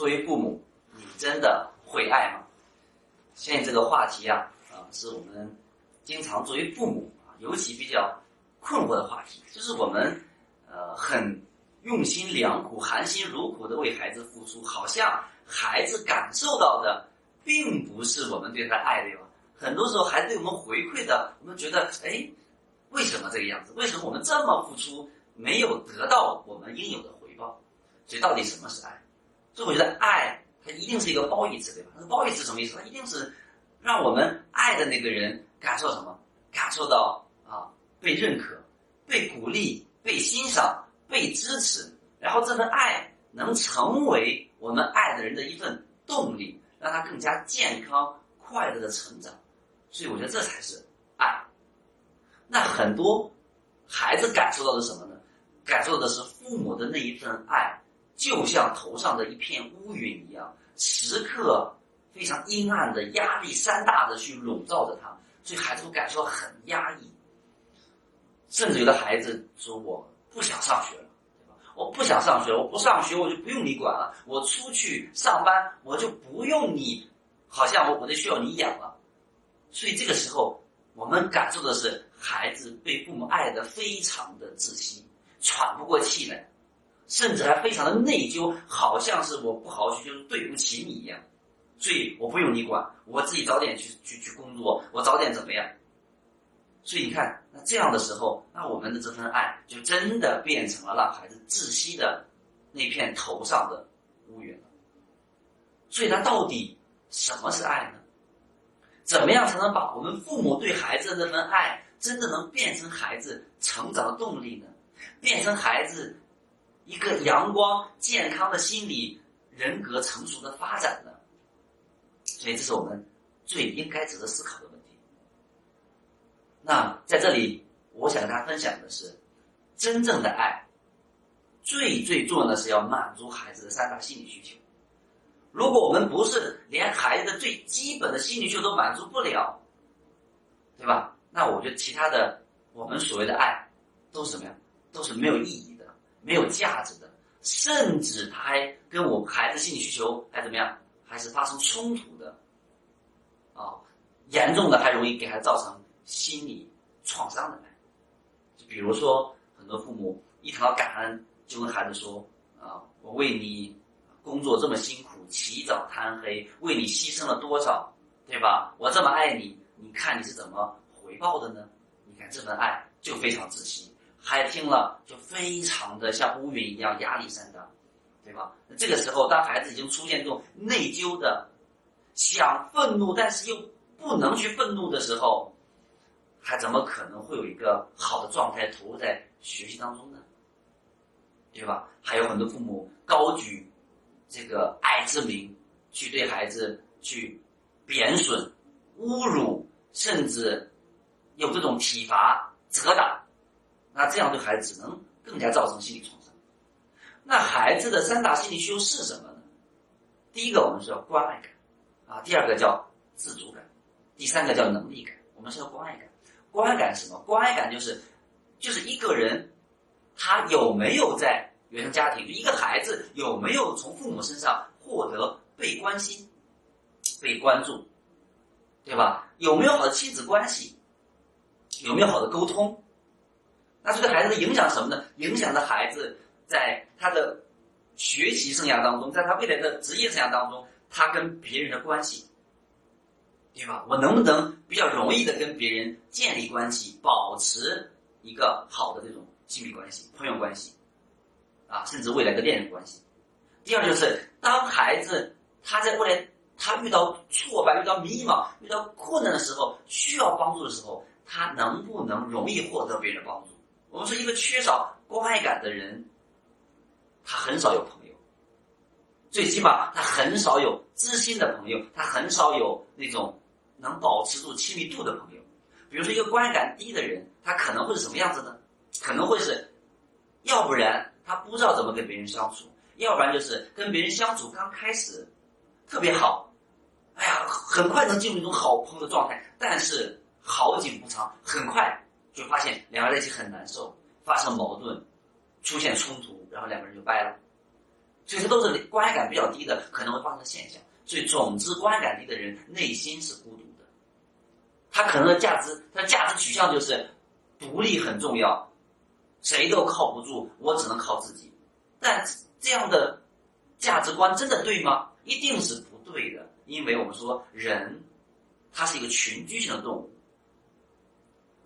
作为父母，你真的会爱吗？现在这个话题啊，啊，是我们经常作为父母啊，尤其比较困惑的话题，就是我们呃很用心良苦、含辛茹苦的为孩子付出，好像孩子感受到的并不是我们对他爱，对吧？很多时候孩子对我们回馈的，我们觉得，哎，为什么这个样子？为什么我们这么付出，没有得到我们应有的回报？所以到底什么是爱？所以我觉得爱它一定是一个褒义词，对吧？那褒义词什么意思？它一定是让我们爱的那个人感受什么？感受到啊被认可、被鼓励、被欣赏、被支持，然后这份爱能成为我们爱的人的一份动力，让他更加健康、快乐的成长。所以我觉得这才是爱。那很多孩子感受到的什么呢？感受的是父母的那一份爱，就像头上的一片乌云一样，时刻非常阴暗的、压力山大的去笼罩着他，所以孩子会感受很压抑。甚至有的孩子说：“我不想上学了，对吧？我不想上学，我不上学我就不用你管了，我出去上班我就不用你，好像我我就需要你养了。”所以这个时候，我们感受的是孩子被父母爱的非常的窒息，喘不过气来，甚至还非常的内疚，好像是我不好好学就对不起你一样。所以我不用你管，我自己早点去去去工作，我早点怎么样？所以你看，那这样的时候，那我们的这份爱就真的变成了让孩子窒息的那片头上的乌云了。所以，那到底什么是爱呢？怎么样才能把我们父母对孩子的那份爱，真的能变成孩子成长的动力呢？变成孩子一个阳光、健康的心理、人格成熟的发展呢？所以，这是我们最应该值得思考的问题。那在这里，我想跟大家分享的是，真正的爱，最最重要的是要满足孩子的三大心理需求。如果我们不是连孩子的最基本的心理需求都满足不了，对吧？那我觉得其他的我们所谓的爱，都是什么呀？都是没有意义、没有价值的，甚至他还跟我孩子心理需求还怎么样？还是发生冲突的，啊，严重的还容易给孩子造成心理创伤的。就比如说，很多父母一谈到感恩，就跟孩子说：“啊，我为你工作这么辛苦。”起早贪黑，为你牺牲了多少，对吧？我这么爱你，你看你是怎么回报的呢？你看这份爱就非常窒息，孩子听了就非常的像乌云一样压力山大，对吧？这个时候，当孩子已经出现这种内疚的，想愤怒但是又不能去愤怒的时候，还怎么可能会有一个好的状态投入在学习当中呢？对吧？还有很多父母高举。这个爱之名，去对孩子去贬损、侮辱，甚至有这种体罚、责打，那这样对孩子只能更加造成心理创伤。那孩子的三大心理需求是什么呢？第一个我们说关爱感，啊，第二个叫自主感，第三个叫能力感。我们说关爱感，关爱感是什么？关爱感就是，就是一个人他有没有在。原生家庭，一个孩子有没有从父母身上获得被关心、被关注，对吧？有没有好的亲子关系？有没有好的沟通？那这对孩子的影响什么呢？影响的孩子在他的学习生涯当中，在他未来的职业生涯当中，他跟别人的关系，对吧？我能不能比较容易的跟别人建立关系，保持一个好的这种亲密关系、朋友关系？啊，甚至未来的恋人关系。第二就是，当孩子他在未来他遇到挫败、遇到迷茫、遇到困难的时候，需要帮助的时候，他能不能容易获得别人的帮助？我们说，一个缺少关爱感的人，他很少有朋友，最起码他很少有知心的朋友，他很少有那种能保持住亲密度的朋友。比如说，一个关爱感低的人，他可能会是什么样子呢？可能会是，要不然。他不知道怎么跟别人相处，要不然就是跟别人相处刚开始特别好，哎呀，很快能进入一种好朋友的状态，但是好景不长，很快就发现两个人在一起很难受，发生矛盾，出现冲突，然后两个人就掰了。所以这都是关爱感比较低的可能会发生的现象。所以，总之，关爱感低的人内心是孤独的，他可能的价值，他的价值取向就是独立很重要，谁都靠不住，我只能靠自己。但这样的价值观真的对吗？一定是不对的，因为我们说人，他是一个群居性的动物，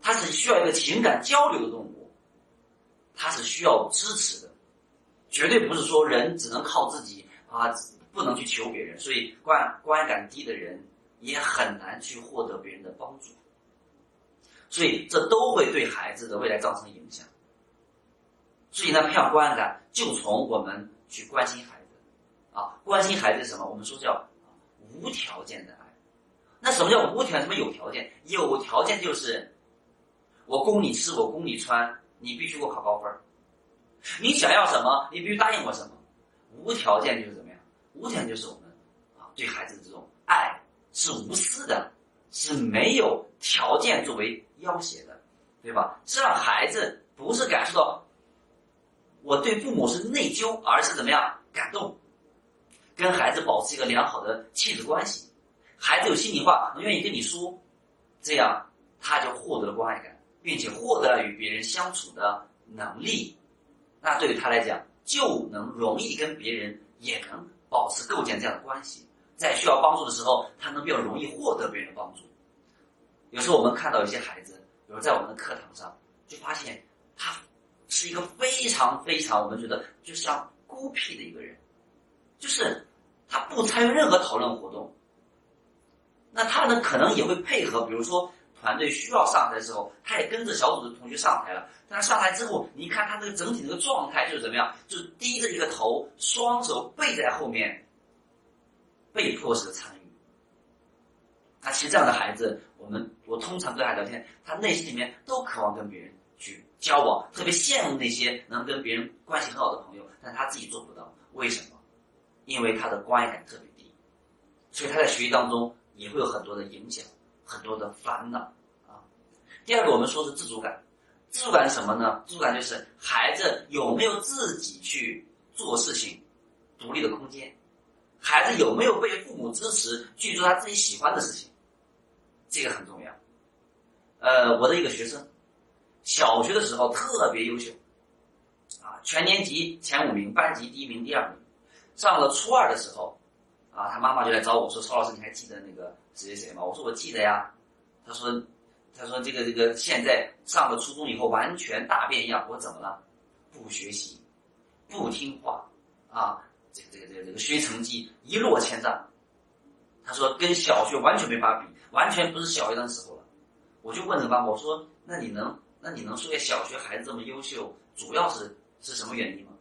他是需要一个情感交流的动物，他是需要支持的，绝对不是说人只能靠自己啊，不能去求别人。所以关关爱感低的人也很难去获得别人的帮助，所以这都会对孩子的未来造成影响。所以呢，培养关爱感就从我们去关心孩子。啊，关心孩子是什么？我们说叫无条件的爱。那什么叫无条件？什么有条件？有条件就是我供你吃，我供你穿，你必须给我考高分你想要什么？你必须答应我什么？无条件就是怎么样？无条件就是我们啊对孩子的这种爱是无私的，是没有条件作为要挟的，对吧？是让孩子不是感受到我对父母是内疚，而是怎么样感动？跟孩子保持一个良好的亲子关系，孩子有心里话能愿意跟你说，这样他就获得了关爱感，并且获得了与别人相处的能力。那对于他来讲，就能容易跟别人也能保持构建这样的关系。在需要帮助的时候，他能比较容易获得别人的帮助。有时候我们看到一些孩子，比如在我们的课堂上，就发现他是一个非常非常我们觉得就像孤僻的一个人。就是他不参与任何讨论活动，那他呢可能也会配合，比如说团队需要上台的时候，他也跟着小组的同学上台了。但他上台之后，你看他这个整体这个状态就是怎么样？就是低着一个头，双手背在后面，被迫式的参与。那其实这样的孩子，我们我通常跟他聊天，他内心里面都渴望跟别人去交往，特别羡慕那些能跟别人关系很好的朋友，但他自己做不到，为什么？因为他的关爱感特别低，所以他在学习当中也会有很多的影响，很多的烦恼啊。第二个，我们说是自主感，自主感是什么呢？自主感就是孩子有没有自己去做事情、独立的空间，孩子有没有被父母支持去做他自己喜欢的事情，这个很重要。呃，我的一个学生，小学的时候特别优秀，啊，全年级前五名，班级第一名、第二名。上了初二的时候，啊，他妈妈就来找我说：“曹老师，你还记得那个谁谁谁吗？”我说：“我记得呀。”他说：“他说这个这个现在上了初中以后完全大变样。”我怎么了？不学习，不听话，啊，这个这个这个这个学成绩一落千丈。他说跟小学完全没法比，完全不是小学的时候了。我就问这个妈妈：“我说那你能那你能说下小学孩子这么优秀，主要是是什么原因吗？”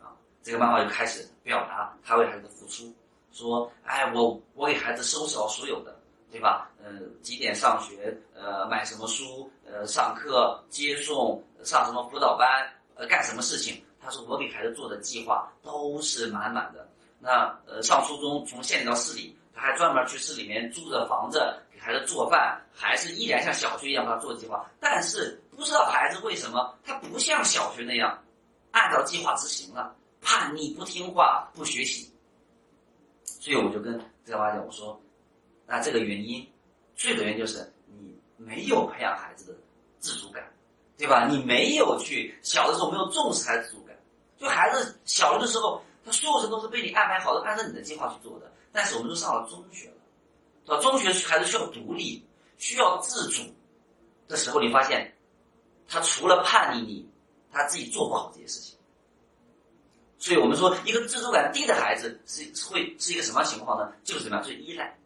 啊这个妈妈就开始表达她为孩子的付出，说：“哎，我我给孩子收拾好所有的，对吧？呃，几点上学？呃，买什么书？呃，上课接送，上什么辅导班？呃，干什么事情？”他说：“我给孩子做的计划都是满满的。那呃，上初中从县里到市里，他还专门去市里面租着房子给孩子做饭，还是依然像小学一样给他做计划。但是不知道孩子为什么他不像小学那样按照计划执行了。”叛逆不听话不学习，所以我就跟这个妈讲，我说，那这个原因，最主要原因就是你没有培养孩子的自主感，对吧？你没有去小的时候没有重视孩子自主感，就孩子小的时候，他所有事都是被你安排好的，按照你的计划去做的。但是我们都上了中学了，到中学孩子需要独立，需要自主的时候，你发现，他除了叛逆你，他自己做不好这些事情。所以我们说，一个自主感低的孩子是会是一个什么情况呢？就是怎么样？就是依赖，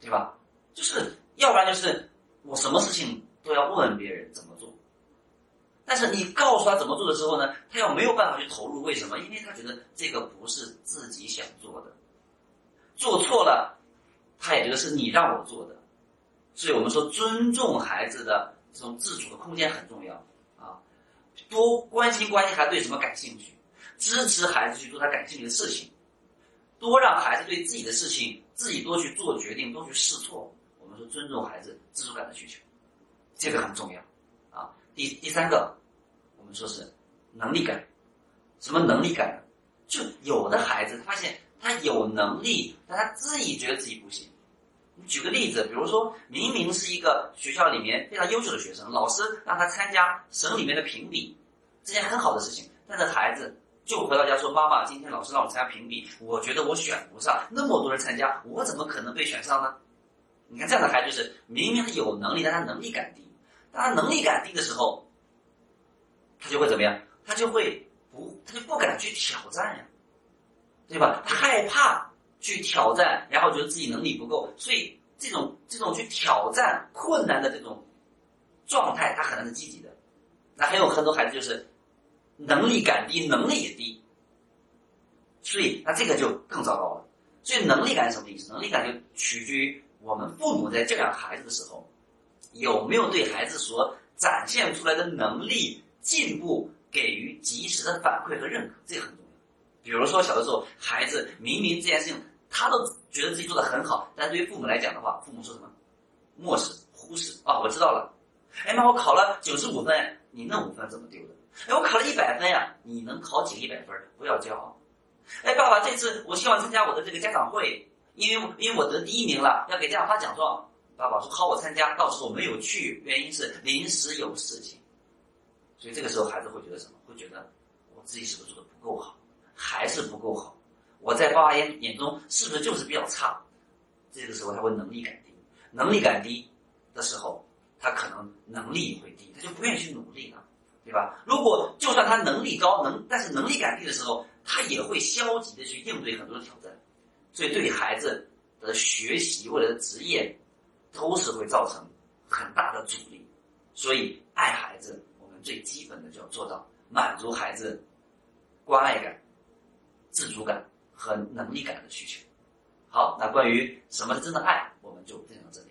对吧？就是要不然就是我什么事情都要问别人怎么做，但是你告诉他怎么做的时候呢，他又没有办法去投入。为什么？因为他觉得这个不是自己想做的，做错了，他也觉得是你让我做的。所以我们说，尊重孩子的这种自主的空间很重要。多关心关心孩子对什么感兴趣，支持孩子去做他感兴趣的事情，多让孩子对自己的事情自己多去做决定，多去试错。我们说尊重孩子自主感的需求，这个很重要啊。第第三个，我们说是能力感，什么能力感？就有的孩子，他发现他有能力，但他自己觉得自己不行。举个例子，比如说明明是一个学校里面非常优秀的学生，老师让他参加省里面的评比，这件很好的事情，但是孩子就回到家说：“妈妈，今天老师让我参加评比，我觉得我选不上，那么多人参加，我怎么可能被选上呢？”你看这样的孩子就是明明他有能力，但他能力感低。当他能力感低的时候，他就会怎么样？他就会不，他就不敢去挑战呀，对吧？他害怕去挑战，然后觉得自己能力不够，所以这种这种去挑战困难的这种状态，他可能是积极的。那还有很多孩子就是能力感低，能力也低，所以那这个就更糟糕了。所以能力感是什么意思？能力感就取决于我们父母在教养孩子的时候，有没有对孩子所展现出来的能力。进步给予及时的反馈和认可，这很重要。比如说，小的时候，孩子明明这件事情他都觉得自己做的很好，但对于父母来讲的话，父母说什么？漠视、忽视啊！我知道了。哎妈，我考了九十五分，你那五分怎么丢的？哎，我考了一百分呀，你能考几个一百分？不要骄傲。哎，爸爸，这次我希望参加我的这个家长会，因为因为我得第一名了，要给家长发奖状。爸爸说好，我参加，到时候没有去，原因是临时有事情。所以这个时候，孩子会觉得什么？会觉得我自己是不是做的不够好，还是不够好？我在爸爸眼眼中是不是就是比较差？这个时候他会能力感低，能力感低的时候，他可能能力也会低，他就不愿意去努力了，对吧？如果就算他能力高，能但是能力感低的时候，他也会消极的去应对很多的挑战，所以对孩子的学习、未来的职业，都是会造成很大的阻力。所以爱孩子。我们最基本的就要做到满足孩子关爱感、自主感和能力感的需求。好，那关于什么是真的爱？我们就分享这